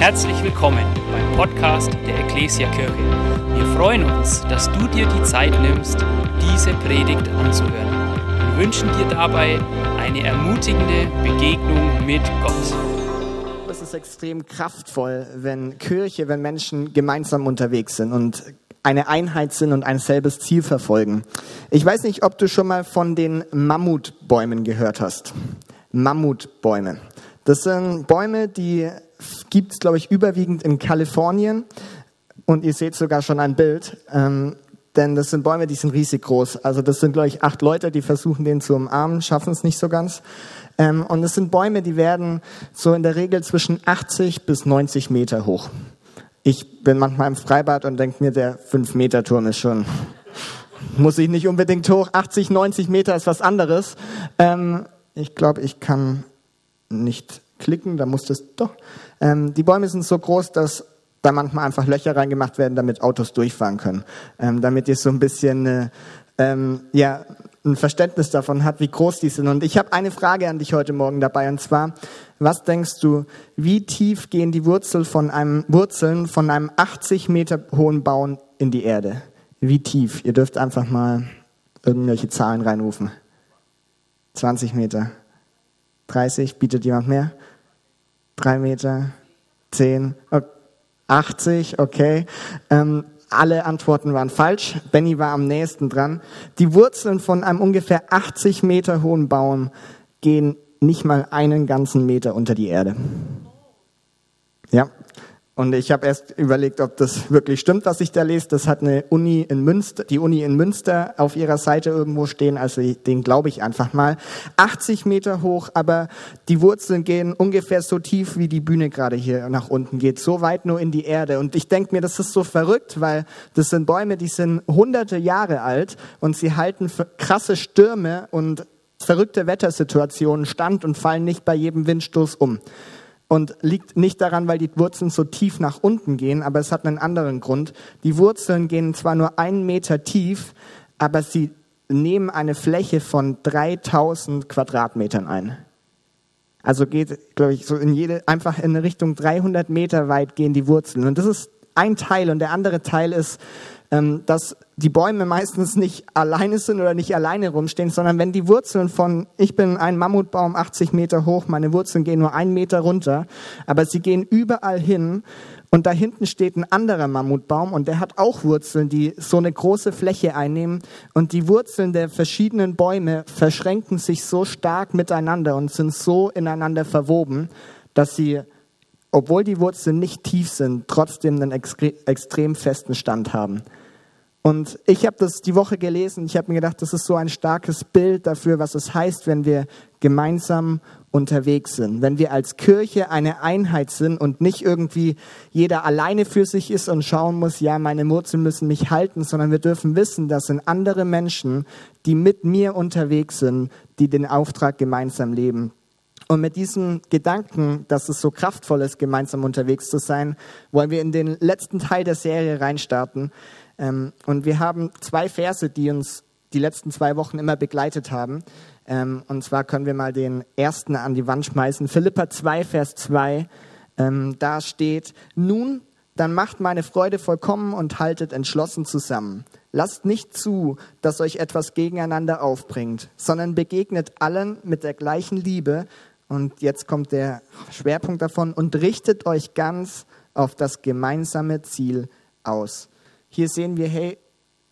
Herzlich willkommen beim Podcast der Ecclesia Kirche. Wir freuen uns, dass du dir die Zeit nimmst, diese Predigt anzuhören und wünschen dir dabei eine ermutigende Begegnung mit Gott. Es ist extrem kraftvoll, wenn Kirche, wenn Menschen gemeinsam unterwegs sind und eine Einheit sind und ein selbes Ziel verfolgen. Ich weiß nicht, ob du schon mal von den Mammutbäumen gehört hast. Mammutbäume. Das sind Bäume, die gibt es, glaube ich, überwiegend in Kalifornien. Und ihr seht sogar schon ein Bild. Ähm, denn das sind Bäume, die sind riesig groß. Also das sind, glaube ich, acht Leute, die versuchen, den zu umarmen, schaffen es nicht so ganz. Ähm, und es sind Bäume, die werden so in der Regel zwischen 80 bis 90 Meter hoch. Ich bin manchmal im Freibad und denke mir, der 5-Meter-Turm ist schon, muss ich nicht unbedingt hoch. 80, 90 Meter ist was anderes. Ähm, ich glaube, ich kann nicht klicken, da muss das doch. Ähm, die Bäume sind so groß, dass da manchmal einfach Löcher reingemacht werden, damit Autos durchfahren können. Ähm, damit ihr so ein bisschen äh, ähm, ja, ein Verständnis davon habt, wie groß die sind. Und ich habe eine Frage an dich heute Morgen dabei, und zwar, was denkst du, wie tief gehen die Wurzel von einem, Wurzeln von einem 80 Meter hohen Baum in die Erde? Wie tief? Ihr dürft einfach mal irgendwelche Zahlen reinrufen. 20 Meter. 30, bietet jemand mehr? 3 Meter? 10? 80, okay. Ähm, alle Antworten waren falsch. Benny war am nächsten dran. Die Wurzeln von einem ungefähr 80 Meter hohen Baum gehen nicht mal einen ganzen Meter unter die Erde. Ja, und ich habe erst überlegt, ob das wirklich stimmt, was ich da lese. Das hat eine Uni in Münster, die Uni in Münster auf ihrer Seite irgendwo stehen. Also den glaube ich einfach mal. 80 Meter hoch, aber die Wurzeln gehen ungefähr so tief, wie die Bühne gerade hier nach unten geht. So weit nur in die Erde. Und ich denke mir, das ist so verrückt, weil das sind Bäume, die sind hunderte Jahre alt und sie halten krasse Stürme und verrückte Wettersituationen stand und fallen nicht bei jedem Windstoß um und liegt nicht daran, weil die Wurzeln so tief nach unten gehen, aber es hat einen anderen Grund. Die Wurzeln gehen zwar nur einen Meter tief, aber sie nehmen eine Fläche von 3000 Quadratmetern ein. Also geht, glaube ich, so in jede, einfach in Richtung 300 Meter weit gehen die Wurzeln. Und das ist ein Teil. Und der andere Teil ist, ähm, dass die Bäume meistens nicht alleine sind oder nicht alleine rumstehen, sondern wenn die Wurzeln von, ich bin ein Mammutbaum 80 Meter hoch, meine Wurzeln gehen nur einen Meter runter, aber sie gehen überall hin und da hinten steht ein anderer Mammutbaum und der hat auch Wurzeln, die so eine große Fläche einnehmen und die Wurzeln der verschiedenen Bäume verschränken sich so stark miteinander und sind so ineinander verwoben, dass sie obwohl die Wurzeln nicht tief sind, trotzdem einen extrem festen Stand haben. Und ich habe das die Woche gelesen. Ich habe mir gedacht, das ist so ein starkes Bild dafür, was es heißt, wenn wir gemeinsam unterwegs sind. Wenn wir als Kirche eine Einheit sind und nicht irgendwie jeder alleine für sich ist und schauen muss, ja, meine Wurzeln müssen mich halten, sondern wir dürfen wissen, das sind andere Menschen, die mit mir unterwegs sind, die den Auftrag gemeinsam leben. Und mit diesem Gedanken, dass es so kraftvoll ist, gemeinsam unterwegs zu sein, wollen wir in den letzten Teil der Serie reinstarten. Ähm, und wir haben zwei Verse, die uns die letzten zwei Wochen immer begleitet haben. Ähm, und zwar können wir mal den ersten an die Wand schmeißen. Philippa 2, Vers 2. Ähm, da steht, nun, dann macht meine Freude vollkommen und haltet entschlossen zusammen. Lasst nicht zu, dass euch etwas gegeneinander aufbringt, sondern begegnet allen mit der gleichen Liebe und jetzt kommt der Schwerpunkt davon und richtet euch ganz auf das gemeinsame Ziel aus. Hier sehen wir, hey,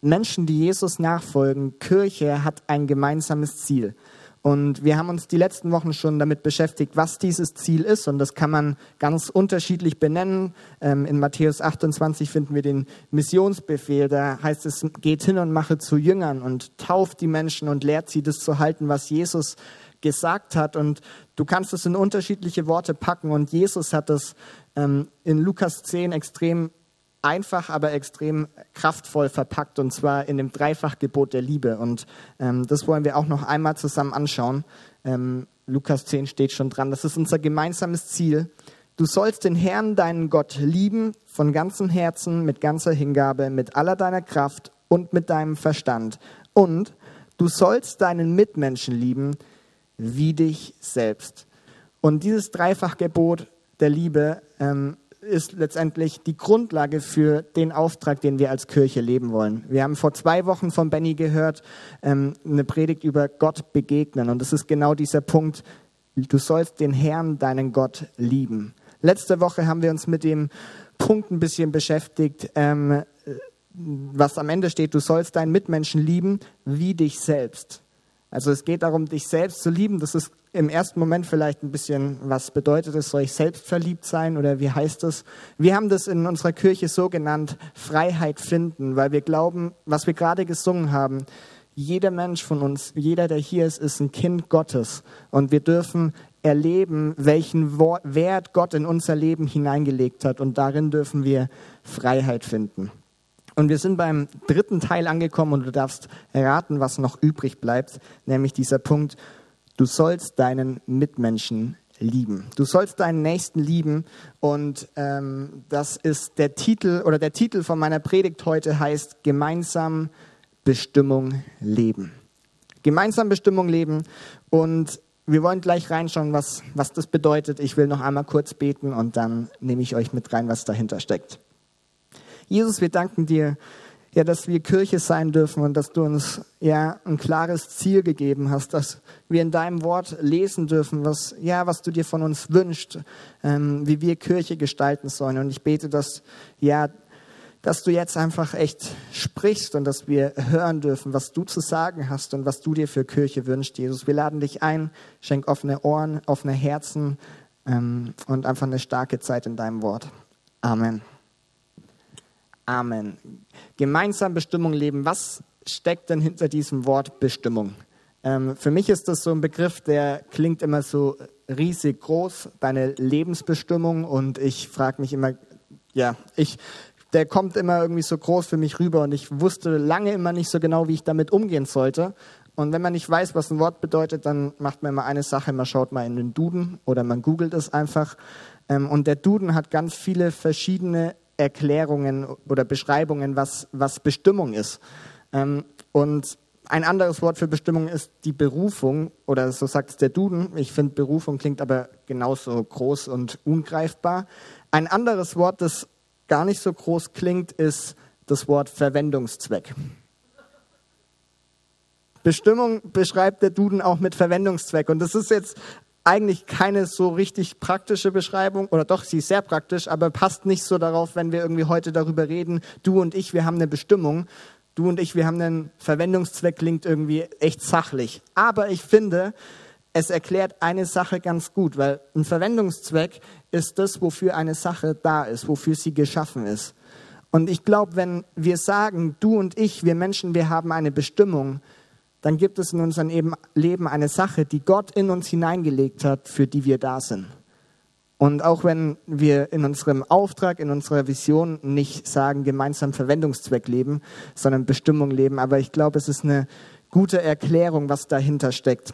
Menschen, die Jesus nachfolgen, Kirche hat ein gemeinsames Ziel. Und wir haben uns die letzten Wochen schon damit beschäftigt, was dieses Ziel ist. Und das kann man ganz unterschiedlich benennen. Ähm, in Matthäus 28 finden wir den Missionsbefehl. Da heißt es, geht hin und mache zu Jüngern und tauft die Menschen und lehrt sie, das zu halten, was Jesus gesagt hat. Und du kannst es in unterschiedliche Worte packen. Und Jesus hat es ähm, in Lukas 10 extrem einfach, aber extrem kraftvoll verpackt. Und zwar in dem Dreifachgebot der Liebe. Und ähm, das wollen wir auch noch einmal zusammen anschauen. Ähm, Lukas 10 steht schon dran. Das ist unser gemeinsames Ziel. Du sollst den Herrn, deinen Gott, lieben von ganzem Herzen, mit ganzer Hingabe, mit aller deiner Kraft und mit deinem Verstand. Und du sollst deinen Mitmenschen lieben wie dich selbst. Und dieses Dreifachgebot der Liebe ähm, ist letztendlich die Grundlage für den Auftrag, den wir als Kirche leben wollen. Wir haben vor zwei Wochen von Benny gehört, ähm, eine Predigt über Gott begegnen. Und das ist genau dieser Punkt, du sollst den Herrn, deinen Gott, lieben. Letzte Woche haben wir uns mit dem Punkt ein bisschen beschäftigt, ähm, was am Ende steht, du sollst deinen Mitmenschen lieben wie dich selbst. Also es geht darum, dich selbst zu lieben. Das ist im ersten Moment vielleicht ein bisschen, was bedeutet es, soll ich selbstverliebt sein oder wie heißt es? Wir haben das in unserer Kirche so genannt, Freiheit finden, weil wir glauben, was wir gerade gesungen haben, jeder Mensch von uns, jeder, der hier ist, ist ein Kind Gottes. Und wir dürfen erleben, welchen Wert Gott in unser Leben hineingelegt hat. Und darin dürfen wir Freiheit finden. Und wir sind beim dritten Teil angekommen und du darfst erraten, was noch übrig bleibt, nämlich dieser Punkt, du sollst deinen Mitmenschen lieben. Du sollst deinen Nächsten lieben und ähm, das ist der Titel oder der Titel von meiner Predigt heute heißt gemeinsam Bestimmung leben. Gemeinsam Bestimmung leben und wir wollen gleich reinschauen, was, was das bedeutet. Ich will noch einmal kurz beten und dann nehme ich euch mit rein, was dahinter steckt. Jesus, wir danken dir, ja, dass wir Kirche sein dürfen und dass du uns ja ein klares Ziel gegeben hast, dass wir in deinem Wort lesen dürfen, was ja, was du dir von uns wünschst, ähm, wie wir Kirche gestalten sollen. Und ich bete, dass ja, dass du jetzt einfach echt sprichst und dass wir hören dürfen, was du zu sagen hast und was du dir für Kirche wünschst, Jesus. Wir laden dich ein, schenk offene Ohren, offene Herzen ähm, und einfach eine starke Zeit in deinem Wort. Amen. Amen. Gemeinsam Bestimmung leben. Was steckt denn hinter diesem Wort Bestimmung? Ähm, für mich ist das so ein Begriff, der klingt immer so riesig groß, deine Lebensbestimmung. Und ich frage mich immer, ja, ich, der kommt immer irgendwie so groß für mich rüber und ich wusste lange immer nicht so genau, wie ich damit umgehen sollte. Und wenn man nicht weiß, was ein Wort bedeutet, dann macht man immer eine Sache, man schaut mal in den Duden oder man googelt es einfach. Ähm, und der Duden hat ganz viele verschiedene Erklärungen oder Beschreibungen, was, was Bestimmung ist. Ähm, und ein anderes Wort für Bestimmung ist die Berufung, oder so sagt es der Duden. Ich finde, Berufung klingt aber genauso groß und ungreifbar. Ein anderes Wort, das gar nicht so groß klingt, ist das Wort Verwendungszweck. Bestimmung beschreibt der Duden auch mit Verwendungszweck. Und das ist jetzt eigentlich keine so richtig praktische Beschreibung, oder doch, sie ist sehr praktisch, aber passt nicht so darauf, wenn wir irgendwie heute darüber reden, du und ich, wir haben eine Bestimmung, du und ich, wir haben einen Verwendungszweck, klingt irgendwie echt sachlich. Aber ich finde, es erklärt eine Sache ganz gut, weil ein Verwendungszweck ist das, wofür eine Sache da ist, wofür sie geschaffen ist. Und ich glaube, wenn wir sagen, du und ich, wir Menschen, wir haben eine Bestimmung, dann gibt es in unserem Leben eine Sache, die Gott in uns hineingelegt hat, für die wir da sind. Und auch wenn wir in unserem Auftrag, in unserer Vision nicht sagen, gemeinsam Verwendungszweck leben, sondern Bestimmung leben, aber ich glaube, es ist eine gute Erklärung, was dahinter steckt.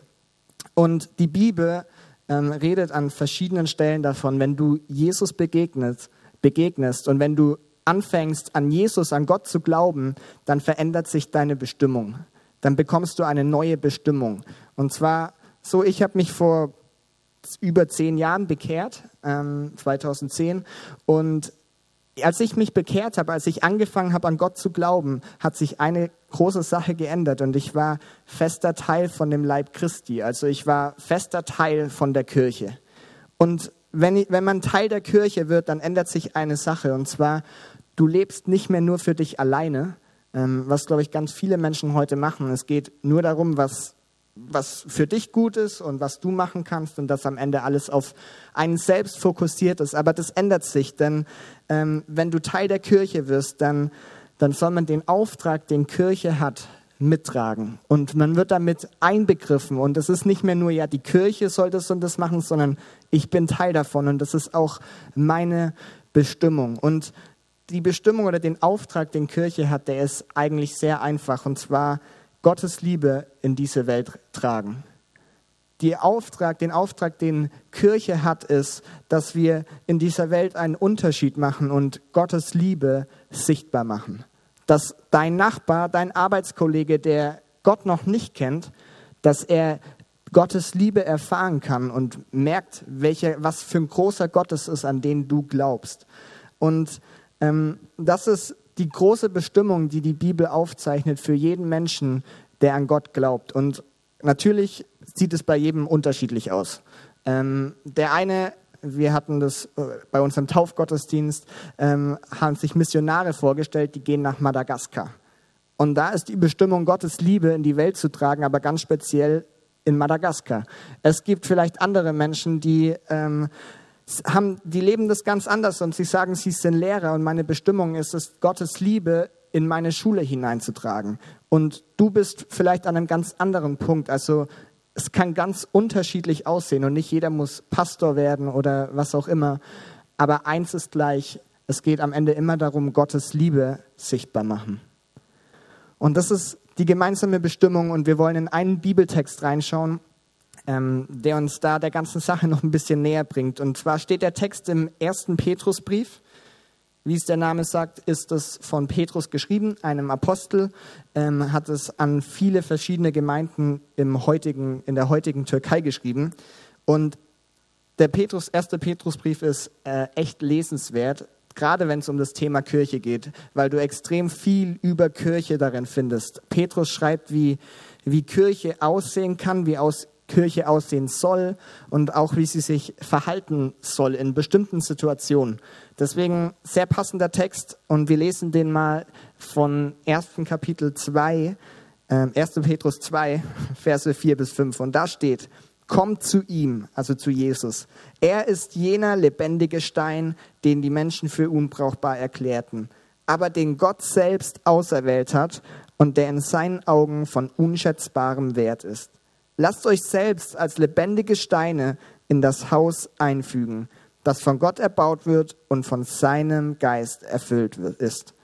Und die Bibel ähm, redet an verschiedenen Stellen davon, wenn du Jesus begegnest, begegnest und wenn du anfängst, an Jesus, an Gott zu glauben, dann verändert sich deine Bestimmung dann bekommst du eine neue Bestimmung. Und zwar so, ich habe mich vor über zehn Jahren bekehrt, ähm, 2010, und als ich mich bekehrt habe, als ich angefangen habe, an Gott zu glauben, hat sich eine große Sache geändert und ich war fester Teil von dem Leib Christi. Also ich war fester Teil von der Kirche. Und wenn, wenn man Teil der Kirche wird, dann ändert sich eine Sache und zwar, du lebst nicht mehr nur für dich alleine, was, glaube ich, ganz viele Menschen heute machen. Es geht nur darum, was, was für dich gut ist und was du machen kannst und dass am Ende alles auf einen selbst fokussiert ist. Aber das ändert sich, denn ähm, wenn du Teil der Kirche wirst, dann, dann soll man den Auftrag, den Kirche hat, mittragen. Und man wird damit einbegriffen. Und es ist nicht mehr nur, ja, die Kirche soll das und das machen, sondern ich bin Teil davon. Und das ist auch meine Bestimmung. Und die Bestimmung oder den Auftrag, den Kirche hat, der ist eigentlich sehr einfach. Und zwar Gottes Liebe in diese Welt tragen. Auftrag, den Auftrag, den Kirche hat, ist, dass wir in dieser Welt einen Unterschied machen und Gottes Liebe sichtbar machen. Dass dein Nachbar, dein Arbeitskollege, der Gott noch nicht kennt, dass er Gottes Liebe erfahren kann und merkt, welcher, was für ein großer Gott es ist, an den du glaubst. Und das ist die große Bestimmung, die die Bibel aufzeichnet für jeden Menschen, der an Gott glaubt. Und natürlich sieht es bei jedem unterschiedlich aus. Ähm, der eine, wir hatten das äh, bei unserem Taufgottesdienst, ähm, haben sich Missionare vorgestellt, die gehen nach Madagaskar. Und da ist die Bestimmung, Gottes Liebe in die Welt zu tragen, aber ganz speziell in Madagaskar. Es gibt vielleicht andere Menschen, die ähm, haben, die leben das ganz anders und sie sagen, sie sind Lehrer und meine Bestimmung ist es, Gottes Liebe in meine Schule hineinzutragen. Und du bist vielleicht an einem ganz anderen Punkt. Also es kann ganz unterschiedlich aussehen und nicht jeder muss Pastor werden oder was auch immer. Aber eins ist gleich, es geht am Ende immer darum, Gottes Liebe sichtbar machen. Und das ist die gemeinsame Bestimmung und wir wollen in einen Bibeltext reinschauen, ähm, der uns da der ganzen Sache noch ein bisschen näher bringt. Und zwar steht der Text im ersten Petrusbrief. Wie es der Name sagt, ist es von Petrus geschrieben, einem Apostel, ähm, hat es an viele verschiedene Gemeinden im heutigen, in der heutigen Türkei geschrieben. Und der Petrus, erste Petrusbrief ist äh, echt lesenswert, gerade wenn es um das Thema Kirche geht, weil du extrem viel über Kirche darin findest. Petrus schreibt, wie, wie Kirche aussehen kann, wie aus, Kirche aussehen soll und auch wie sie sich verhalten soll in bestimmten Situationen. Deswegen sehr passender Text und wir lesen den mal von 1. Kapitel 2, äh, 1. Petrus 2, Verse 4 bis 5. Und da steht, kommt zu ihm, also zu Jesus. Er ist jener lebendige Stein, den die Menschen für unbrauchbar erklärten, aber den Gott selbst auserwählt hat und der in seinen Augen von unschätzbarem Wert ist. Lasst euch selbst als lebendige Steine in das Haus einfügen, das von Gott erbaut wird und von seinem Geist erfüllt ist.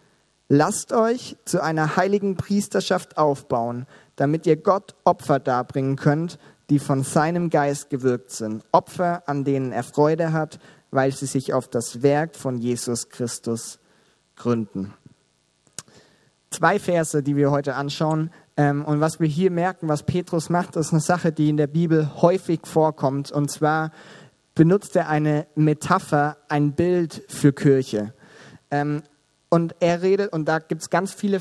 Lasst euch zu einer heiligen Priesterschaft aufbauen, damit ihr Gott Opfer darbringen könnt, die von seinem Geist gewirkt sind. Opfer, an denen er Freude hat, weil sie sich auf das Werk von Jesus Christus gründen. Zwei Verse, die wir heute anschauen, und was wir hier merken, was Petrus macht, ist eine Sache, die in der Bibel häufig vorkommt. Und zwar benutzt er eine Metapher, ein Bild für Kirche. Ähm, und er redet, und da gibt es ganz viele,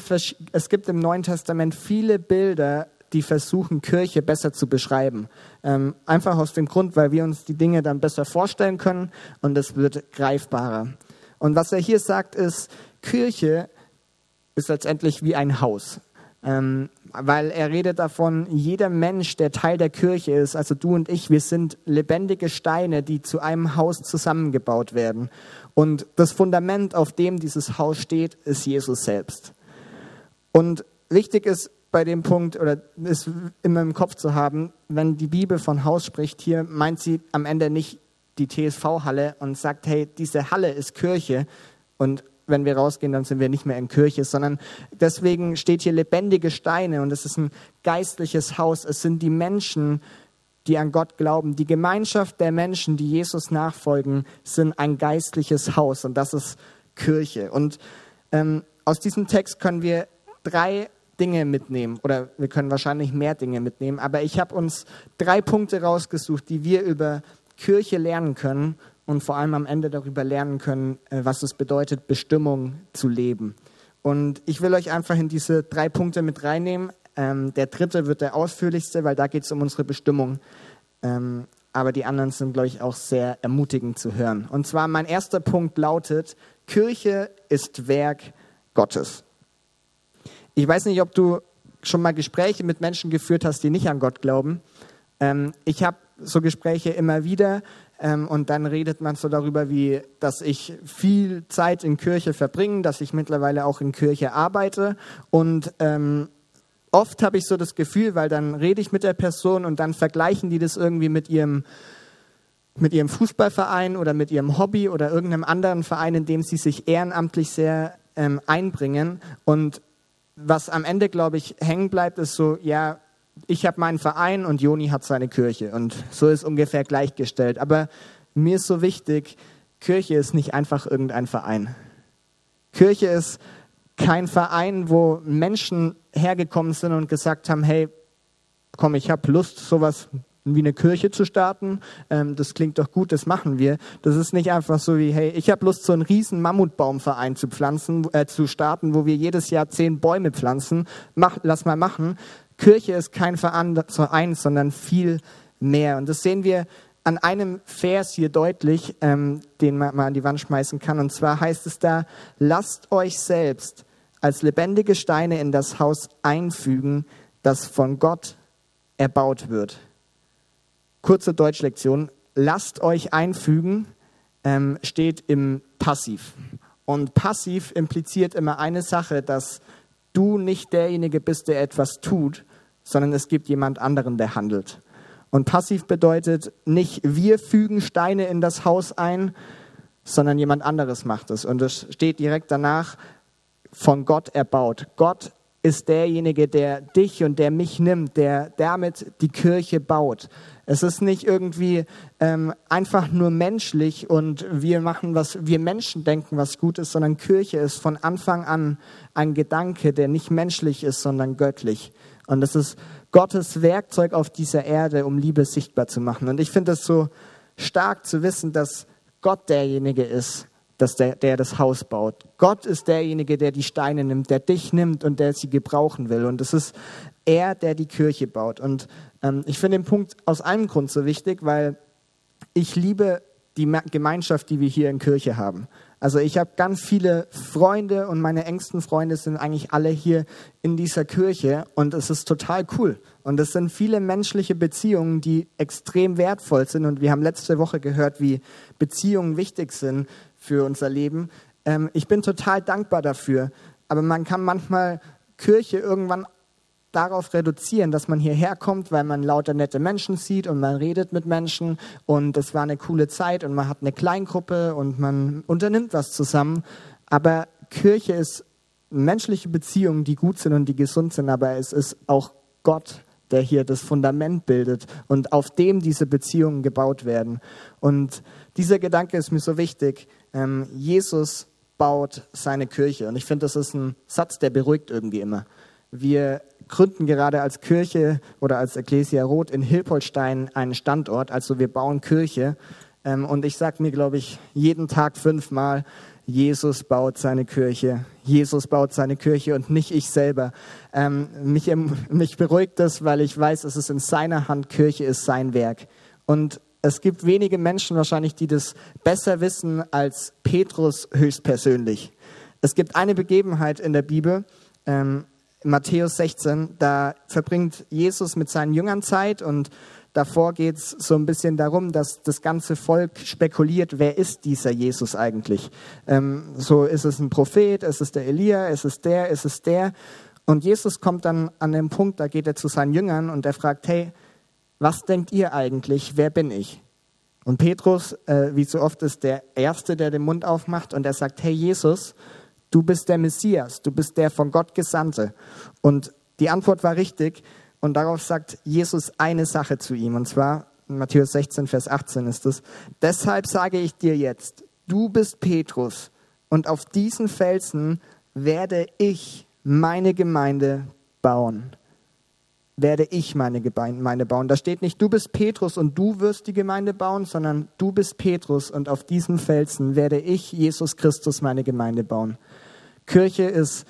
es gibt im Neuen Testament viele Bilder, die versuchen, Kirche besser zu beschreiben. Ähm, einfach aus dem Grund, weil wir uns die Dinge dann besser vorstellen können und es wird greifbarer. Und was er hier sagt, ist, Kirche ist letztendlich wie ein Haus. Ähm, weil er redet davon, jeder Mensch, der Teil der Kirche ist, also du und ich, wir sind lebendige Steine, die zu einem Haus zusammengebaut werden. Und das Fundament, auf dem dieses Haus steht, ist Jesus selbst. Und wichtig ist bei dem Punkt, oder ist immer im Kopf zu haben, wenn die Bibel von Haus spricht, hier meint sie am Ende nicht die TSV-Halle und sagt, hey, diese Halle ist Kirche und wenn wir rausgehen, dann sind wir nicht mehr in Kirche, sondern deswegen steht hier lebendige Steine und es ist ein geistliches Haus. Es sind die Menschen, die an Gott glauben. Die Gemeinschaft der Menschen, die Jesus nachfolgen, sind ein geistliches Haus und das ist Kirche. Und ähm, aus diesem Text können wir drei Dinge mitnehmen oder wir können wahrscheinlich mehr Dinge mitnehmen, aber ich habe uns drei Punkte rausgesucht, die wir über Kirche lernen können und vor allem am Ende darüber lernen können, äh, was es bedeutet, Bestimmung zu leben. Und ich will euch einfach in diese drei Punkte mit reinnehmen. Ähm, der dritte wird der ausführlichste, weil da geht es um unsere Bestimmung. Ähm, aber die anderen sind, glaube ich, auch sehr ermutigend zu hören. Und zwar mein erster Punkt lautet, Kirche ist Werk Gottes. Ich weiß nicht, ob du schon mal Gespräche mit Menschen geführt hast, die nicht an Gott glauben. Ähm, ich habe so Gespräche immer wieder ähm, und dann redet man so darüber, wie, dass ich viel Zeit in Kirche verbringe, dass ich mittlerweile auch in Kirche arbeite. Und ähm, oft habe ich so das Gefühl, weil dann rede ich mit der Person und dann vergleichen die das irgendwie mit ihrem mit ihrem Fußballverein oder mit ihrem Hobby oder irgendeinem anderen Verein, in dem sie sich ehrenamtlich sehr ähm, einbringen. Und was am Ende, glaube ich, hängen bleibt, ist so, ja, ich habe meinen Verein und Joni hat seine Kirche. Und so ist ungefähr gleichgestellt. Aber mir ist so wichtig, Kirche ist nicht einfach irgendein Verein. Kirche ist kein Verein, wo Menschen hergekommen sind und gesagt haben, hey, komm, ich habe Lust, sowas wie eine Kirche zu starten. Ähm, das klingt doch gut, das machen wir. Das ist nicht einfach so wie, hey, ich habe Lust, so einen riesen Mammutbaumverein zu pflanzen, äh, zu starten, wo wir jedes Jahr zehn Bäume pflanzen. Mach, lass mal machen. Kirche ist kein Verein, sondern viel mehr. Und das sehen wir an einem Vers hier deutlich, ähm, den man mal an die Wand schmeißen kann. Und zwar heißt es da, lasst euch selbst als lebendige Steine in das Haus einfügen, das von Gott erbaut wird. Kurze Deutschlektion. Lasst euch einfügen ähm, steht im Passiv. Und passiv impliziert immer eine Sache, dass du nicht derjenige bist, der etwas tut, sondern es gibt jemand anderen, der handelt. Und passiv bedeutet nicht, wir fügen Steine in das Haus ein, sondern jemand anderes macht es. Und es steht direkt danach, von Gott erbaut. Gott ist derjenige, der dich und der mich nimmt, der damit die Kirche baut. Es ist nicht irgendwie ähm, einfach nur menschlich und wir machen, was wir Menschen denken, was gut ist, sondern Kirche ist von Anfang an ein Gedanke, der nicht menschlich ist, sondern göttlich. Und es ist Gottes Werkzeug auf dieser Erde, um Liebe sichtbar zu machen. Und ich finde es so stark zu wissen, dass Gott derjenige ist, dass der, der das Haus baut. Gott ist derjenige, der die Steine nimmt, der dich nimmt und der sie gebrauchen will. Und es ist er, der die Kirche baut. Und ähm, ich finde den Punkt aus einem Grund so wichtig, weil ich liebe die Gemeinschaft, die wir hier in Kirche haben. Also ich habe ganz viele Freunde und meine engsten Freunde sind eigentlich alle hier in dieser Kirche und es ist total cool. Und es sind viele menschliche Beziehungen, die extrem wertvoll sind und wir haben letzte Woche gehört, wie Beziehungen wichtig sind für unser Leben. Ähm, ich bin total dankbar dafür, aber man kann manchmal Kirche irgendwann darauf reduzieren, dass man hierher kommt, weil man lauter nette Menschen sieht und man redet mit Menschen und es war eine coole Zeit und man hat eine Kleingruppe und man unternimmt was zusammen. Aber Kirche ist menschliche Beziehungen, die gut sind und die gesund sind, aber es ist auch Gott, der hier das Fundament bildet und auf dem diese Beziehungen gebaut werden. Und dieser Gedanke ist mir so wichtig. Ähm, Jesus baut seine Kirche und ich finde, das ist ein Satz, der beruhigt irgendwie immer. Wir gründen gerade als Kirche oder als Ecclesia Roth in Hilpolstein einen Standort. Also wir bauen Kirche. Ähm, und ich sage mir, glaube ich, jeden Tag fünfmal, Jesus baut seine Kirche. Jesus baut seine Kirche und nicht ich selber. Ähm, mich, mich beruhigt das, weil ich weiß, es ist in seiner Hand. Kirche ist sein Werk. Und es gibt wenige Menschen wahrscheinlich, die das besser wissen als Petrus höchstpersönlich. Es gibt eine Begebenheit in der Bibel, ähm, Matthäus 16, da verbringt Jesus mit seinen Jüngern Zeit und davor geht es so ein bisschen darum, dass das ganze Volk spekuliert, wer ist dieser Jesus eigentlich? Ähm, so ist es ein Prophet, ist es der Elia, ist es der, ist es der? Und Jesus kommt dann an den Punkt, da geht er zu seinen Jüngern und er fragt, hey, was denkt ihr eigentlich, wer bin ich? Und Petrus, äh, wie so oft, ist der Erste, der den Mund aufmacht und er sagt, hey Jesus, du bist der Messias, du bist der von Gott Gesandte. Und die Antwort war richtig. Und darauf sagt Jesus eine Sache zu ihm. Und zwar, in Matthäus 16, Vers 18 ist es, deshalb sage ich dir jetzt, du bist Petrus. Und auf diesen Felsen werde ich meine Gemeinde bauen werde ich meine Gemeinde bauen. Da steht nicht, du bist Petrus und du wirst die Gemeinde bauen, sondern du bist Petrus und auf diesem Felsen werde ich, Jesus Christus, meine Gemeinde bauen. Kirche ist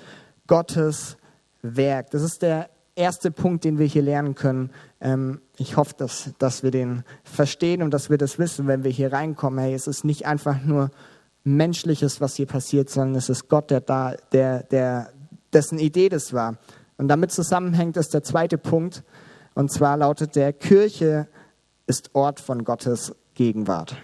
Gottes Werk. Das ist der erste Punkt, den wir hier lernen können. Ähm, ich hoffe, dass, dass wir den verstehen und dass wir das wissen, wenn wir hier reinkommen. Hey, es ist nicht einfach nur Menschliches, was hier passiert, sondern es ist Gott, der da, der, der, dessen Idee das war. Und damit zusammenhängt ist der zweite Punkt. Und zwar lautet der, Kirche ist Ort von Gottes Gegenwart.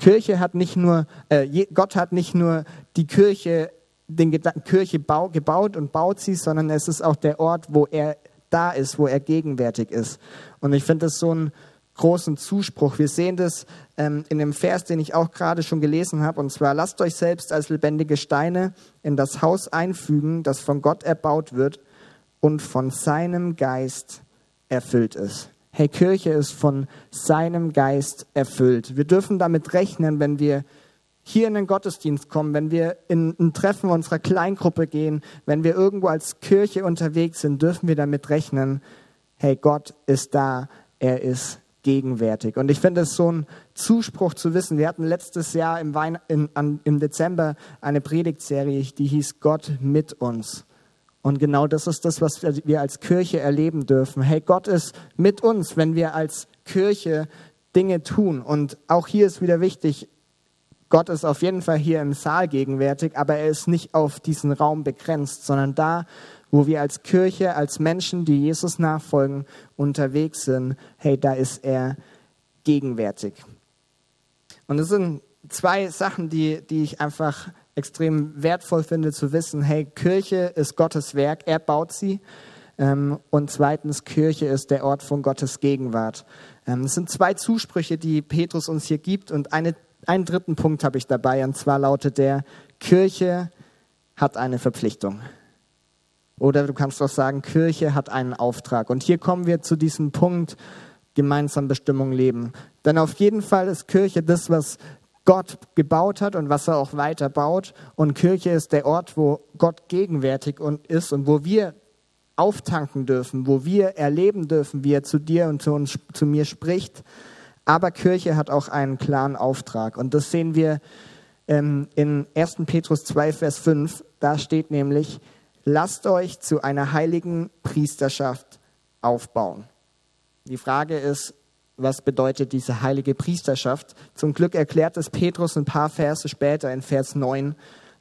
Kirche hat nicht nur, äh, Gott hat nicht nur die Kirche, den Gedanken, Kirche bau, gebaut und baut sie, sondern es ist auch der Ort, wo er da ist, wo er gegenwärtig ist. Und ich finde das so ein großen Zuspruch. Wir sehen das ähm, in dem Vers, den ich auch gerade schon gelesen habe, und zwar lasst euch selbst als lebendige Steine in das Haus einfügen, das von Gott erbaut wird und von seinem Geist erfüllt ist. Hey, Kirche ist von seinem Geist erfüllt. Wir dürfen damit rechnen, wenn wir hier in den Gottesdienst kommen, wenn wir in ein Treffen unserer Kleingruppe gehen, wenn wir irgendwo als Kirche unterwegs sind, dürfen wir damit rechnen, hey, Gott ist da, er ist gegenwärtig. Und ich finde es so ein Zuspruch zu wissen. Wir hatten letztes Jahr im, Wein in, an, im Dezember eine Predigtserie, die hieß Gott mit uns. Und genau das ist das, was wir als Kirche erleben dürfen. Hey, Gott ist mit uns, wenn wir als Kirche Dinge tun. Und auch hier ist wieder wichtig, Gott ist auf jeden Fall hier im Saal gegenwärtig, aber er ist nicht auf diesen Raum begrenzt, sondern da, wo wir als Kirche, als Menschen, die Jesus nachfolgen, unterwegs sind, hey, da ist er gegenwärtig. Und es sind zwei Sachen, die, die ich einfach extrem wertvoll finde zu wissen. Hey, Kirche ist Gottes Werk, er baut sie. Ähm, und zweitens, Kirche ist der Ort von Gottes Gegenwart. Ähm, es sind zwei Zusprüche, die Petrus uns hier gibt. Und eine, einen dritten Punkt habe ich dabei. Und zwar lautet der, Kirche hat eine Verpflichtung. Oder du kannst auch sagen, Kirche hat einen Auftrag. Und hier kommen wir zu diesem Punkt, gemeinsam Bestimmung leben. Denn auf jeden Fall ist Kirche das, was Gott gebaut hat und was er auch weiter baut. Und Kirche ist der Ort, wo Gott gegenwärtig ist und wo wir auftanken dürfen, wo wir erleben dürfen, wie er zu dir und zu, uns, zu mir spricht. Aber Kirche hat auch einen klaren Auftrag. Und das sehen wir ähm, in 1. Petrus 2, Vers 5. Da steht nämlich, lasst euch zu einer heiligen Priesterschaft aufbauen. Die Frage ist, was bedeutet diese heilige Priesterschaft? Zum Glück erklärt es Petrus ein paar Verse später in Vers 9,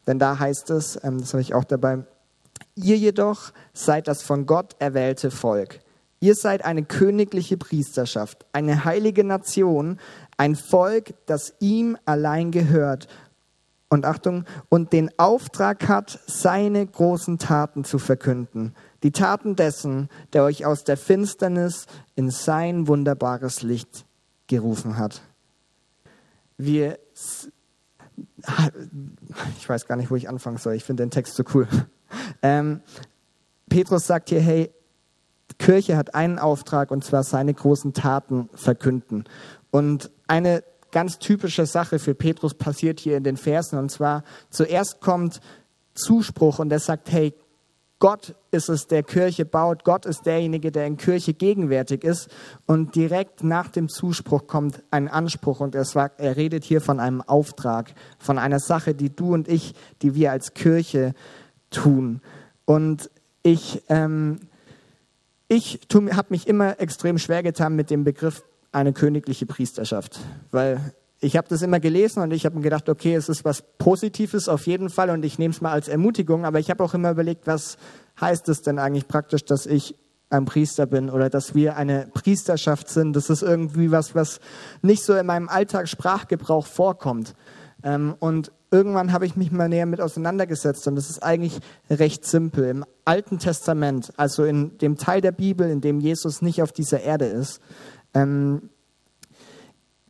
denn da heißt es, ähm, das habe ich auch dabei, ihr jedoch seid das von Gott erwählte Volk. Ihr seid eine königliche Priesterschaft, eine heilige Nation, ein Volk, das ihm allein gehört und Achtung, und den Auftrag hat, seine großen Taten zu verkünden. Die Taten dessen, der euch aus der Finsternis in sein wunderbares Licht gerufen hat. Wir, ich weiß gar nicht, wo ich anfangen soll. Ich finde den Text so cool. Ähm, Petrus sagt hier, hey, Kirche hat einen Auftrag und zwar seine großen Taten verkünden. Und eine ganz typische Sache für Petrus passiert hier in den Versen. Und zwar zuerst kommt Zuspruch und er sagt, hey, Gott ist es, der Kirche baut. Gott ist derjenige, der in Kirche gegenwärtig ist. Und direkt nach dem Zuspruch kommt ein Anspruch und er, sagt, er redet hier von einem Auftrag, von einer Sache, die du und ich, die wir als Kirche tun. Und ich, ähm, ich habe mich immer extrem schwer getan mit dem Begriff eine königliche Priesterschaft, weil ich habe das immer gelesen und ich habe mir gedacht, okay, es ist was Positives auf jeden Fall und ich nehme es mal als Ermutigung, aber ich habe auch immer überlegt, was heißt es denn eigentlich praktisch, dass ich ein Priester bin oder dass wir eine Priesterschaft sind. Das ist irgendwie was, was nicht so in meinem Alltagssprachgebrauch vorkommt. Ähm, und irgendwann habe ich mich mal näher mit auseinandergesetzt und das ist eigentlich recht simpel. Im Alten Testament, also in dem Teil der Bibel, in dem Jesus nicht auf dieser Erde ist, ähm,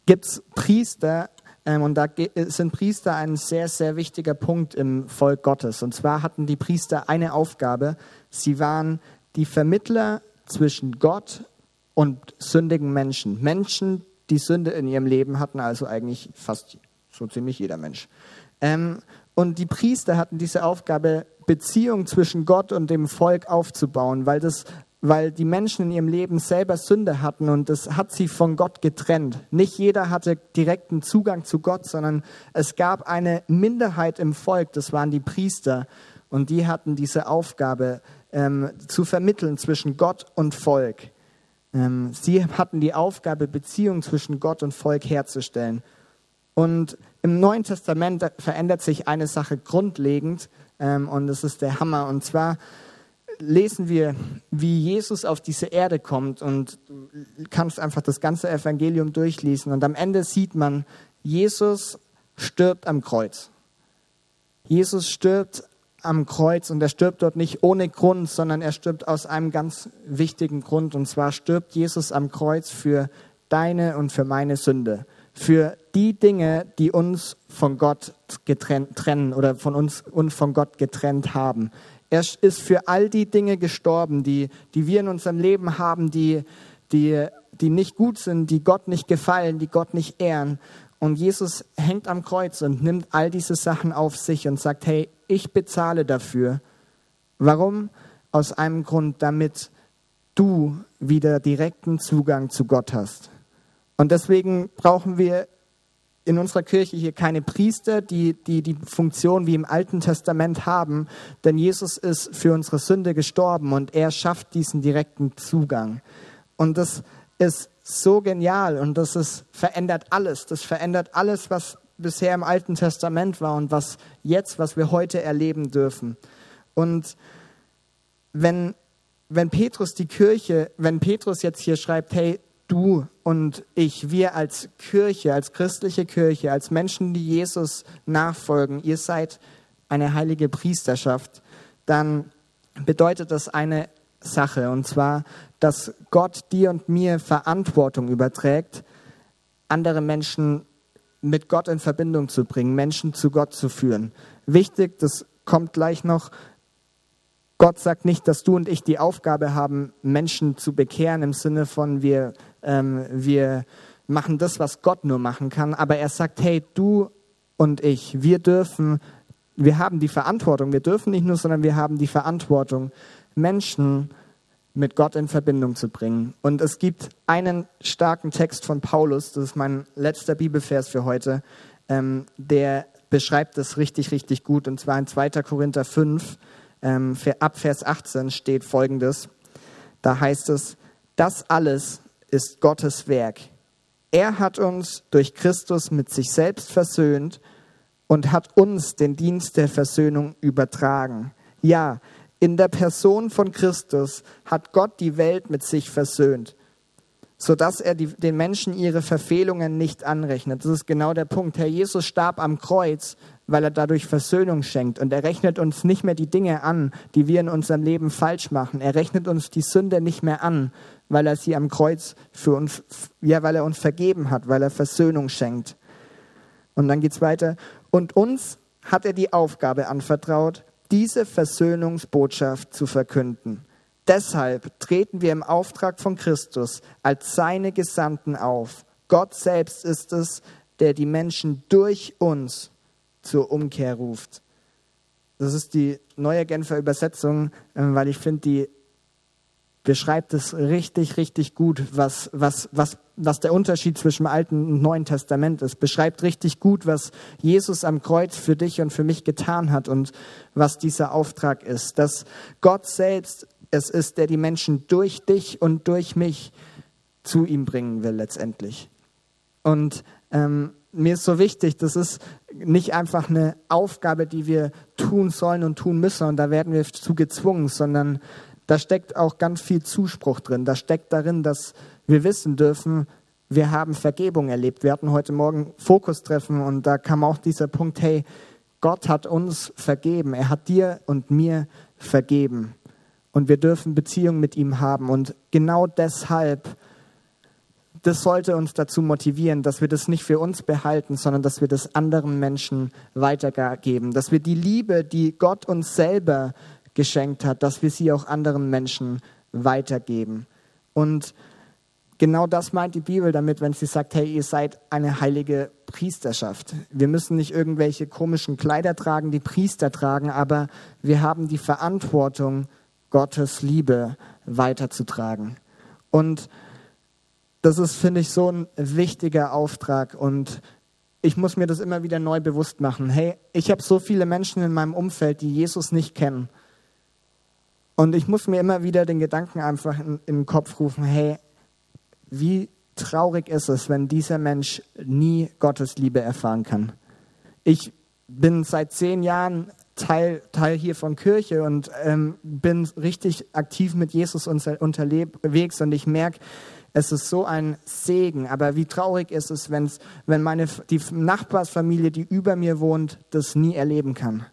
gibt es Priester, ähm, und da sind Priester ein sehr, sehr wichtiger Punkt im Volk Gottes. Und zwar hatten die Priester eine Aufgabe. Sie waren die Vermittler zwischen Gott und sündigen Menschen. Menschen, die Sünde in ihrem Leben hatten, also eigentlich fast so ziemlich jeder Mensch. Ähm, und die Priester hatten diese Aufgabe, Beziehung zwischen Gott und dem Volk aufzubauen, weil das weil die Menschen in ihrem Leben selber Sünde hatten und das hat sie von Gott getrennt. Nicht jeder hatte direkten Zugang zu Gott, sondern es gab eine Minderheit im Volk, das waren die Priester und die hatten diese Aufgabe ähm, zu vermitteln zwischen Gott und Volk. Ähm, sie hatten die Aufgabe, Beziehung zwischen Gott und Volk herzustellen. Und im Neuen Testament verändert sich eine Sache grundlegend ähm, und das ist der Hammer und zwar lesen wir, wie Jesus auf diese Erde kommt und du kannst einfach das ganze Evangelium durchlesen und am Ende sieht man, Jesus stirbt am Kreuz. Jesus stirbt am Kreuz und er stirbt dort nicht ohne Grund, sondern er stirbt aus einem ganz wichtigen Grund und zwar stirbt Jesus am Kreuz für deine und für meine Sünde, für die Dinge, die uns von Gott getrennt, trennen oder von uns und von Gott getrennt haben. Er ist für all die Dinge gestorben, die, die wir in unserem Leben haben, die, die, die nicht gut sind, die Gott nicht gefallen, die Gott nicht ehren. Und Jesus hängt am Kreuz und nimmt all diese Sachen auf sich und sagt, hey, ich bezahle dafür. Warum? Aus einem Grund, damit du wieder direkten Zugang zu Gott hast. Und deswegen brauchen wir in unserer Kirche hier keine Priester, die, die die Funktion wie im Alten Testament haben, denn Jesus ist für unsere Sünde gestorben und er schafft diesen direkten Zugang. Und das ist so genial und das ist, verändert alles. Das verändert alles, was bisher im Alten Testament war und was jetzt, was wir heute erleben dürfen. Und wenn, wenn Petrus die Kirche, wenn Petrus jetzt hier schreibt, hey, du und ich, wir als Kirche, als christliche Kirche, als Menschen, die Jesus nachfolgen, ihr seid eine heilige Priesterschaft, dann bedeutet das eine Sache, und zwar, dass Gott dir und mir Verantwortung überträgt, andere Menschen mit Gott in Verbindung zu bringen, Menschen zu Gott zu führen. Wichtig, das kommt gleich noch, Gott sagt nicht, dass du und ich die Aufgabe haben, Menschen zu bekehren im Sinne von wir, ähm, wir machen das, was Gott nur machen kann. Aber er sagt, hey, du und ich, wir dürfen, wir haben die Verantwortung, wir dürfen nicht nur, sondern wir haben die Verantwortung, Menschen mit Gott in Verbindung zu bringen. Und es gibt einen starken Text von Paulus, das ist mein letzter Bibelvers für heute, ähm, der beschreibt das richtig, richtig gut. Und zwar in 2. Korinther 5, ähm, ab Vers 18 steht folgendes. Da heißt es, das alles ist Gottes Werk. Er hat uns durch Christus mit sich selbst versöhnt und hat uns den Dienst der Versöhnung übertragen. Ja, in der Person von Christus hat Gott die Welt mit sich versöhnt, sodass er die, den Menschen ihre Verfehlungen nicht anrechnet. Das ist genau der Punkt. Herr Jesus starb am Kreuz, weil er dadurch Versöhnung schenkt. Und er rechnet uns nicht mehr die Dinge an, die wir in unserem Leben falsch machen. Er rechnet uns die Sünde nicht mehr an, weil er sie am Kreuz für uns, ja, weil er uns vergeben hat, weil er Versöhnung schenkt. Und dann geht's weiter. Und uns hat er die Aufgabe anvertraut, diese Versöhnungsbotschaft zu verkünden. Deshalb treten wir im Auftrag von Christus als seine Gesandten auf. Gott selbst ist es, der die Menschen durch uns zur Umkehr ruft. Das ist die neue Genfer Übersetzung, ähm, weil ich finde, die beschreibt es richtig, richtig gut, was, was, was, was der Unterschied zwischen dem Alten und Neuen Testament ist. Beschreibt richtig gut, was Jesus am Kreuz für dich und für mich getan hat und was dieser Auftrag ist. Dass Gott selbst es ist, der die Menschen durch dich und durch mich zu ihm bringen will letztendlich. Und ähm, mir ist so wichtig, das ist nicht einfach eine Aufgabe, die wir tun sollen und tun müssen und da werden wir zu gezwungen, sondern da steckt auch ganz viel Zuspruch drin. Da steckt darin, dass wir wissen dürfen, wir haben Vergebung erlebt. Wir hatten heute Morgen Fokustreffen und da kam auch dieser Punkt, hey, Gott hat uns vergeben. Er hat dir und mir vergeben. Und wir dürfen Beziehung mit ihm haben. Und genau deshalb, das sollte uns dazu motivieren, dass wir das nicht für uns behalten, sondern dass wir das anderen Menschen weitergeben. Dass wir die Liebe, die Gott uns selber geschenkt hat, dass wir sie auch anderen Menschen weitergeben. Und genau das meint die Bibel damit, wenn sie sagt, hey, ihr seid eine heilige Priesterschaft. Wir müssen nicht irgendwelche komischen Kleider tragen, die Priester tragen, aber wir haben die Verantwortung, Gottes Liebe weiterzutragen. Und das ist, finde ich, so ein wichtiger Auftrag und ich muss mir das immer wieder neu bewusst machen. Hey, ich habe so viele Menschen in meinem Umfeld, die Jesus nicht kennen. Und ich muss mir immer wieder den Gedanken einfach in, in den Kopf rufen, hey, wie traurig ist es, wenn dieser Mensch nie Gottes Liebe erfahren kann. Ich bin seit zehn Jahren Teil, Teil hier von Kirche und ähm, bin richtig aktiv mit Jesus unterwegs und ich merke, es ist so ein Segen. Aber wie traurig ist es, wenn's, wenn meine, die Nachbarsfamilie, die über mir wohnt, das nie erleben kann.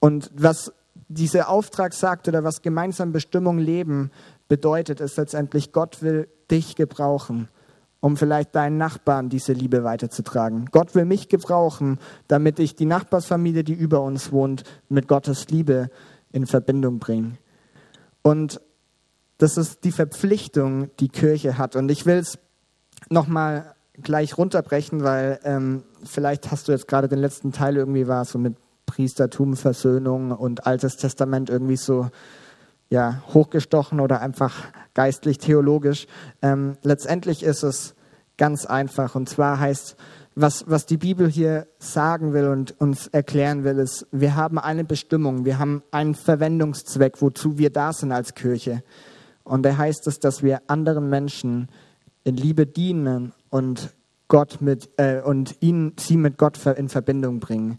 Und was dieser Auftrag sagt oder was gemeinsam Bestimmung leben bedeutet, ist letztendlich, Gott will dich gebrauchen, um vielleicht deinen Nachbarn diese Liebe weiterzutragen. Gott will mich gebrauchen, damit ich die Nachbarsfamilie, die über uns wohnt, mit Gottes Liebe in Verbindung bringe. Und das ist die Verpflichtung, die Kirche hat. Und ich will es nochmal gleich runterbrechen, weil ähm, vielleicht hast du jetzt gerade den letzten Teil irgendwie war so mit Priestertum, Versöhnung und Altes Testament irgendwie so ja, hochgestochen oder einfach geistlich theologisch. Ähm, letztendlich ist es ganz einfach. Und zwar heißt, was, was die Bibel hier sagen will und uns erklären will, ist, wir haben eine Bestimmung, wir haben einen Verwendungszweck, wozu wir da sind als Kirche. Und der heißt es, dass wir anderen Menschen in Liebe dienen und Gott mit äh, und ihn, sie mit Gott in Verbindung bringen.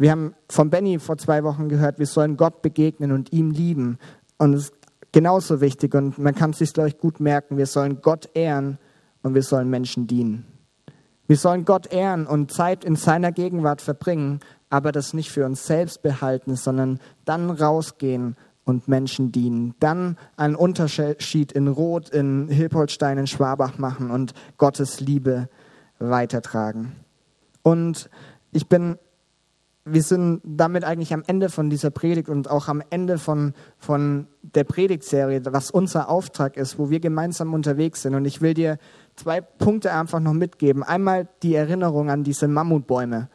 Wir haben von Benny vor zwei Wochen gehört, wir sollen Gott begegnen und ihm lieben. Und es ist genauso wichtig und man kann es sich, glaube ich, gut merken, wir sollen Gott ehren und wir sollen Menschen dienen. Wir sollen Gott ehren und Zeit in seiner Gegenwart verbringen, aber das nicht für uns selbst behalten, sondern dann rausgehen und Menschen dienen. Dann einen Unterschied in Rot, in Hilpoltstein, in Schwabach machen und Gottes Liebe weitertragen. Und ich bin, wir sind damit eigentlich am Ende von dieser Predigt und auch am Ende von, von der Predigtserie, was unser Auftrag ist, wo wir gemeinsam unterwegs sind. Und ich will dir zwei Punkte einfach noch mitgeben. Einmal die Erinnerung an diese Mammutbäume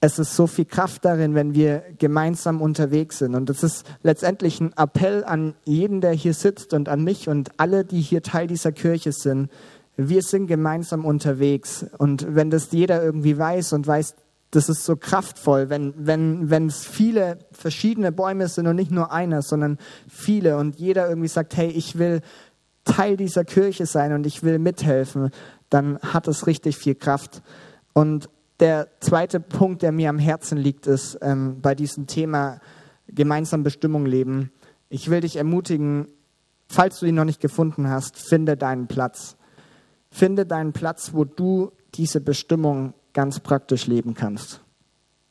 es ist so viel Kraft darin, wenn wir gemeinsam unterwegs sind. Und es ist letztendlich ein Appell an jeden, der hier sitzt und an mich und alle, die hier Teil dieser Kirche sind. Wir sind gemeinsam unterwegs. Und wenn das jeder irgendwie weiß und weiß, das ist so kraftvoll, wenn, wenn, wenn es viele verschiedene Bäume sind und nicht nur einer, sondern viele und jeder irgendwie sagt, hey, ich will Teil dieser Kirche sein und ich will mithelfen, dann hat es richtig viel Kraft. Und der zweite Punkt, der mir am Herzen liegt, ist ähm, bei diesem Thema gemeinsam Bestimmung leben. Ich will dich ermutigen, falls du ihn noch nicht gefunden hast, finde deinen Platz. Finde deinen Platz, wo du diese Bestimmung ganz praktisch leben kannst.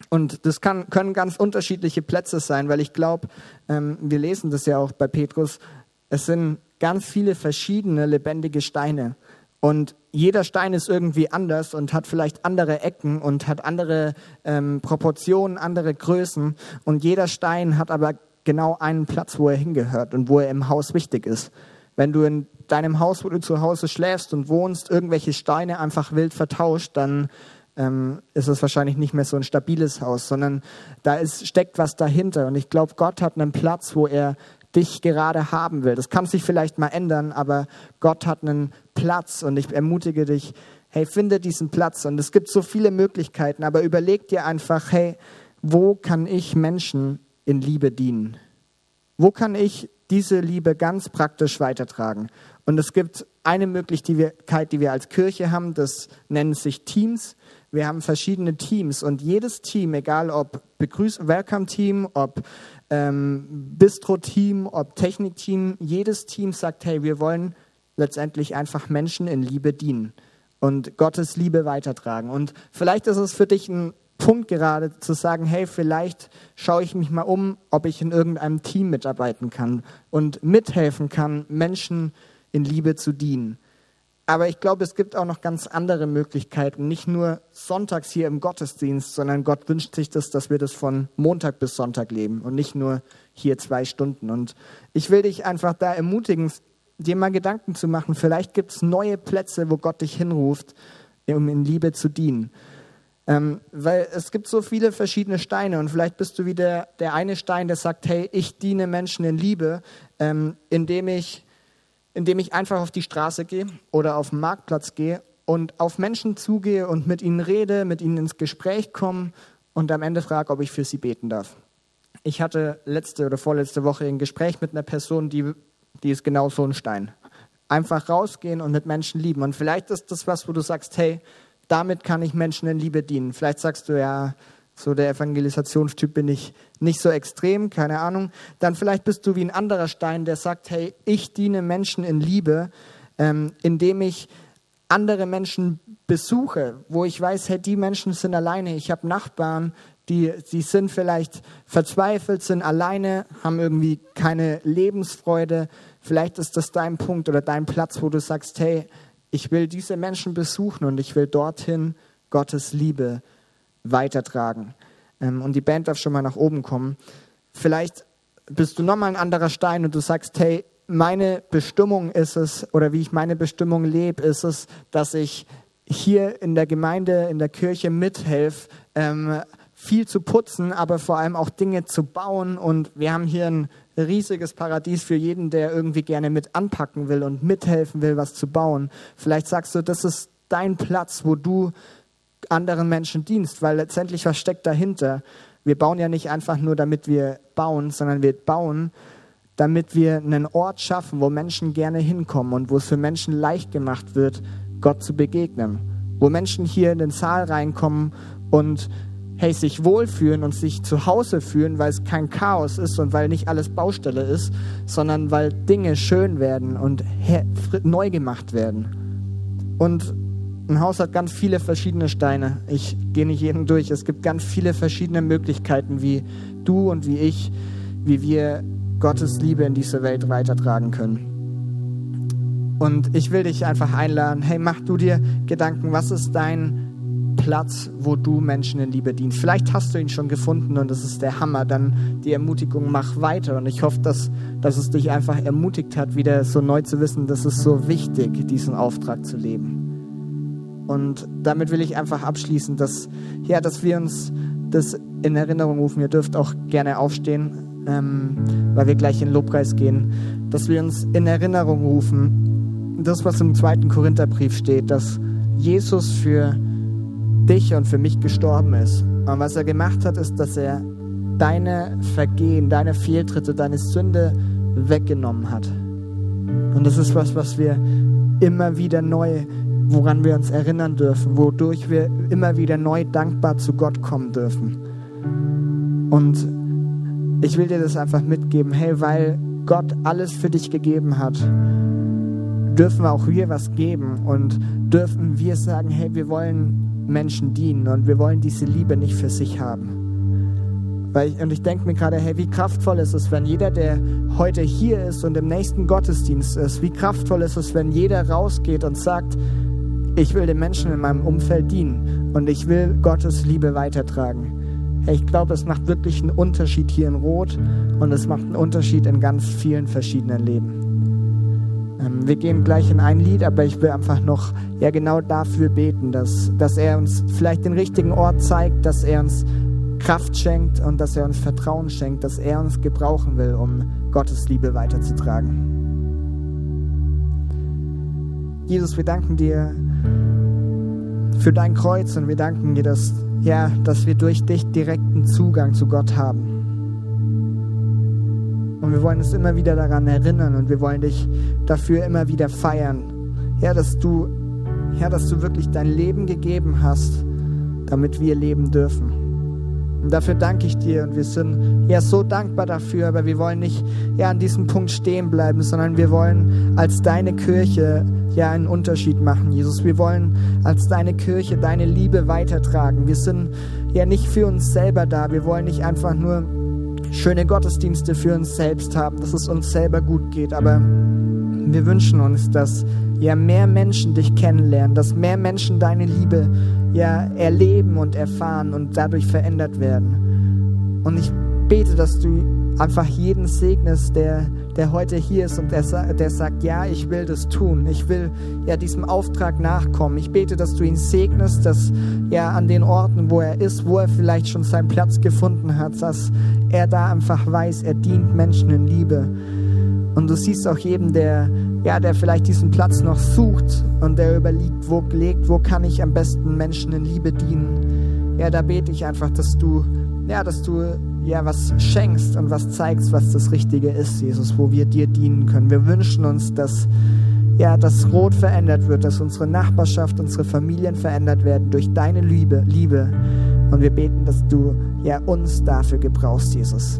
Und das kann, können ganz unterschiedliche Plätze sein, weil ich glaube, ähm, wir lesen das ja auch bei Petrus, es sind ganz viele verschiedene lebendige Steine. Und jeder Stein ist irgendwie anders und hat vielleicht andere Ecken und hat andere ähm, Proportionen, andere Größen. Und jeder Stein hat aber genau einen Platz, wo er hingehört und wo er im Haus wichtig ist. Wenn du in deinem Haus, wo du zu Hause schläfst und wohnst, irgendwelche Steine einfach wild vertauscht, dann ähm, ist es wahrscheinlich nicht mehr so ein stabiles Haus, sondern da ist, steckt was dahinter. Und ich glaube, Gott hat einen Platz, wo er dich gerade haben will. Das kann sich vielleicht mal ändern, aber Gott hat einen Platz und ich ermutige dich, hey, finde diesen Platz. Und es gibt so viele Möglichkeiten, aber überleg dir einfach, hey, wo kann ich Menschen in Liebe dienen? Wo kann ich diese Liebe ganz praktisch weitertragen? Und es gibt eine Möglichkeit, die wir als Kirche haben, das nennen sich Teams. Wir haben verschiedene Teams und jedes Team, egal ob Begrüß Welcome-Team, ob ähm, Bistro-Team, ob Technik-Team, jedes Team sagt, hey, wir wollen letztendlich einfach Menschen in Liebe dienen und Gottes Liebe weitertragen. Und vielleicht ist es für dich ein Punkt gerade zu sagen, hey, vielleicht schaue ich mich mal um, ob ich in irgendeinem Team mitarbeiten kann und mithelfen kann, Menschen in Liebe zu dienen. Aber ich glaube, es gibt auch noch ganz andere Möglichkeiten, nicht nur sonntags hier im Gottesdienst, sondern Gott wünscht sich das, dass wir das von Montag bis Sonntag leben und nicht nur hier zwei Stunden. Und ich will dich einfach da ermutigen, dir mal Gedanken zu machen. Vielleicht gibt es neue Plätze, wo Gott dich hinruft, um in Liebe zu dienen. Ähm, weil es gibt so viele verschiedene Steine und vielleicht bist du wie der, der eine Stein, der sagt, hey, ich diene Menschen in Liebe, ähm, indem ich indem ich einfach auf die Straße gehe oder auf den Marktplatz gehe und auf Menschen zugehe und mit ihnen rede, mit ihnen ins Gespräch komme und am Ende frage, ob ich für sie beten darf. Ich hatte letzte oder vorletzte Woche ein Gespräch mit einer Person, die, die ist genau so ein Stein. Einfach rausgehen und mit Menschen lieben. Und vielleicht ist das was, wo du sagst, hey, damit kann ich Menschen in Liebe dienen. Vielleicht sagst du ja, so der Evangelisationstyp bin ich nicht so extrem, keine Ahnung, dann vielleicht bist du wie ein anderer Stein, der sagt, hey, ich diene Menschen in Liebe, ähm, indem ich andere Menschen besuche, wo ich weiß, hey, die Menschen sind alleine, ich habe Nachbarn, die, die sind vielleicht verzweifelt, sind alleine, haben irgendwie keine Lebensfreude. Vielleicht ist das dein Punkt oder dein Platz, wo du sagst, hey, ich will diese Menschen besuchen und ich will dorthin Gottes Liebe weitertragen. Ähm, und die Band darf schon mal nach oben kommen. Vielleicht bist du nochmal ein anderer Stein und du sagst, hey, meine Bestimmung ist es, oder wie ich meine Bestimmung lebe, ist es, dass ich hier in der Gemeinde, in der Kirche mithelfe, ähm, viel zu putzen, aber vor allem auch Dinge zu bauen. Und wir haben hier ein riesiges Paradies für jeden, der irgendwie gerne mit anpacken will und mithelfen will, was zu bauen. Vielleicht sagst du, das ist dein Platz, wo du anderen Menschen dienst, weil letztendlich was steckt dahinter. Wir bauen ja nicht einfach nur, damit wir bauen, sondern wir bauen, damit wir einen Ort schaffen, wo Menschen gerne hinkommen und wo es für Menschen leicht gemacht wird, Gott zu begegnen. Wo Menschen hier in den Saal reinkommen und hey, sich wohlfühlen und sich zu Hause fühlen, weil es kein Chaos ist und weil nicht alles Baustelle ist, sondern weil Dinge schön werden und neu gemacht werden. Und ein Haus hat ganz viele verschiedene Steine. Ich gehe nicht jeden durch. Es gibt ganz viele verschiedene Möglichkeiten, wie du und wie ich, wie wir Gottes Liebe in diese Welt weitertragen können. Und ich will dich einfach einladen, hey, mach du dir Gedanken, was ist dein Platz, wo du Menschen in Liebe dienst. Vielleicht hast du ihn schon gefunden und das ist der Hammer. Dann die Ermutigung, mach weiter. Und ich hoffe, dass, dass es dich einfach ermutigt hat, wieder so neu zu wissen, dass es so wichtig, diesen Auftrag zu leben. Und damit will ich einfach abschließen, dass, ja, dass wir uns das in Erinnerung rufen. Ihr dürft auch gerne aufstehen, ähm, weil wir gleich in Lobpreis gehen. Dass wir uns in Erinnerung rufen, das, was im zweiten Korintherbrief steht, dass Jesus für dich und für mich gestorben ist. Und was er gemacht hat, ist, dass er deine Vergehen, deine Fehltritte, deine Sünde weggenommen hat. Und das ist was, was wir immer wieder neu, woran wir uns erinnern dürfen, wodurch wir immer wieder neu dankbar zu Gott kommen dürfen. Und ich will dir das einfach mitgeben, hey, weil Gott alles für dich gegeben hat, dürfen auch wir was geben und dürfen wir sagen, hey, wir wollen Menschen dienen und wir wollen diese Liebe nicht für sich haben. Weil ich, und ich denke mir gerade, hey, wie kraftvoll ist es, wenn jeder, der heute hier ist und im nächsten Gottesdienst ist, wie kraftvoll ist es, wenn jeder rausgeht und sagt, ich will den Menschen in meinem Umfeld dienen und ich will Gottes Liebe weitertragen. Ich glaube, es macht wirklich einen Unterschied hier in Rot und es macht einen Unterschied in ganz vielen verschiedenen Leben. Ähm, wir gehen gleich in ein Lied, aber ich will einfach noch ja genau dafür beten, dass, dass er uns vielleicht den richtigen Ort zeigt, dass er uns Kraft schenkt und dass er uns Vertrauen schenkt, dass er uns gebrauchen will, um Gottes Liebe weiterzutragen. Jesus, wir danken dir für dein Kreuz und wir danken dir, dass, ja, dass wir durch dich direkten Zugang zu Gott haben. Und wir wollen uns immer wieder daran erinnern und wir wollen dich dafür immer wieder feiern. Herr, dass du, Herr, dass du wirklich dein Leben gegeben hast, damit wir leben dürfen. Und dafür danke ich dir und wir sind ja so dankbar dafür, aber wir wollen nicht ja an diesem Punkt stehen bleiben, sondern wir wollen als deine Kirche ja einen Unterschied machen, Jesus. Wir wollen als deine Kirche deine Liebe weitertragen. Wir sind ja nicht für uns selber da. Wir wollen nicht einfach nur schöne Gottesdienste für uns selbst haben, dass es uns selber gut geht, aber wir wünschen uns, dass ja mehr Menschen dich kennenlernen, dass mehr Menschen deine Liebe ja erleben und erfahren und dadurch verändert werden. Und ich bete, dass du einfach jeden segnest, der, der heute hier ist und der, der sagt, ja, ich will das tun. Ich will ja diesem Auftrag nachkommen. Ich bete, dass du ihn segnest, dass ja an den Orten, wo er ist, wo er vielleicht schon seinen Platz gefunden hat, dass er da einfach weiß, er dient Menschen in Liebe. Und du siehst auch jeden, der, ja, der vielleicht diesen Platz noch sucht und der überlegt, wo, legt, wo kann ich am besten Menschen in Liebe dienen. Ja, da bete ich einfach, dass du, ja, dass du ja, was schenkst und was zeigst, was das Richtige ist, Jesus, wo wir dir dienen können. Wir wünschen uns, dass ja, das Rot verändert wird, dass unsere Nachbarschaft, unsere Familien verändert werden durch deine Liebe, Liebe. Und wir beten, dass du ja uns dafür gebrauchst, Jesus.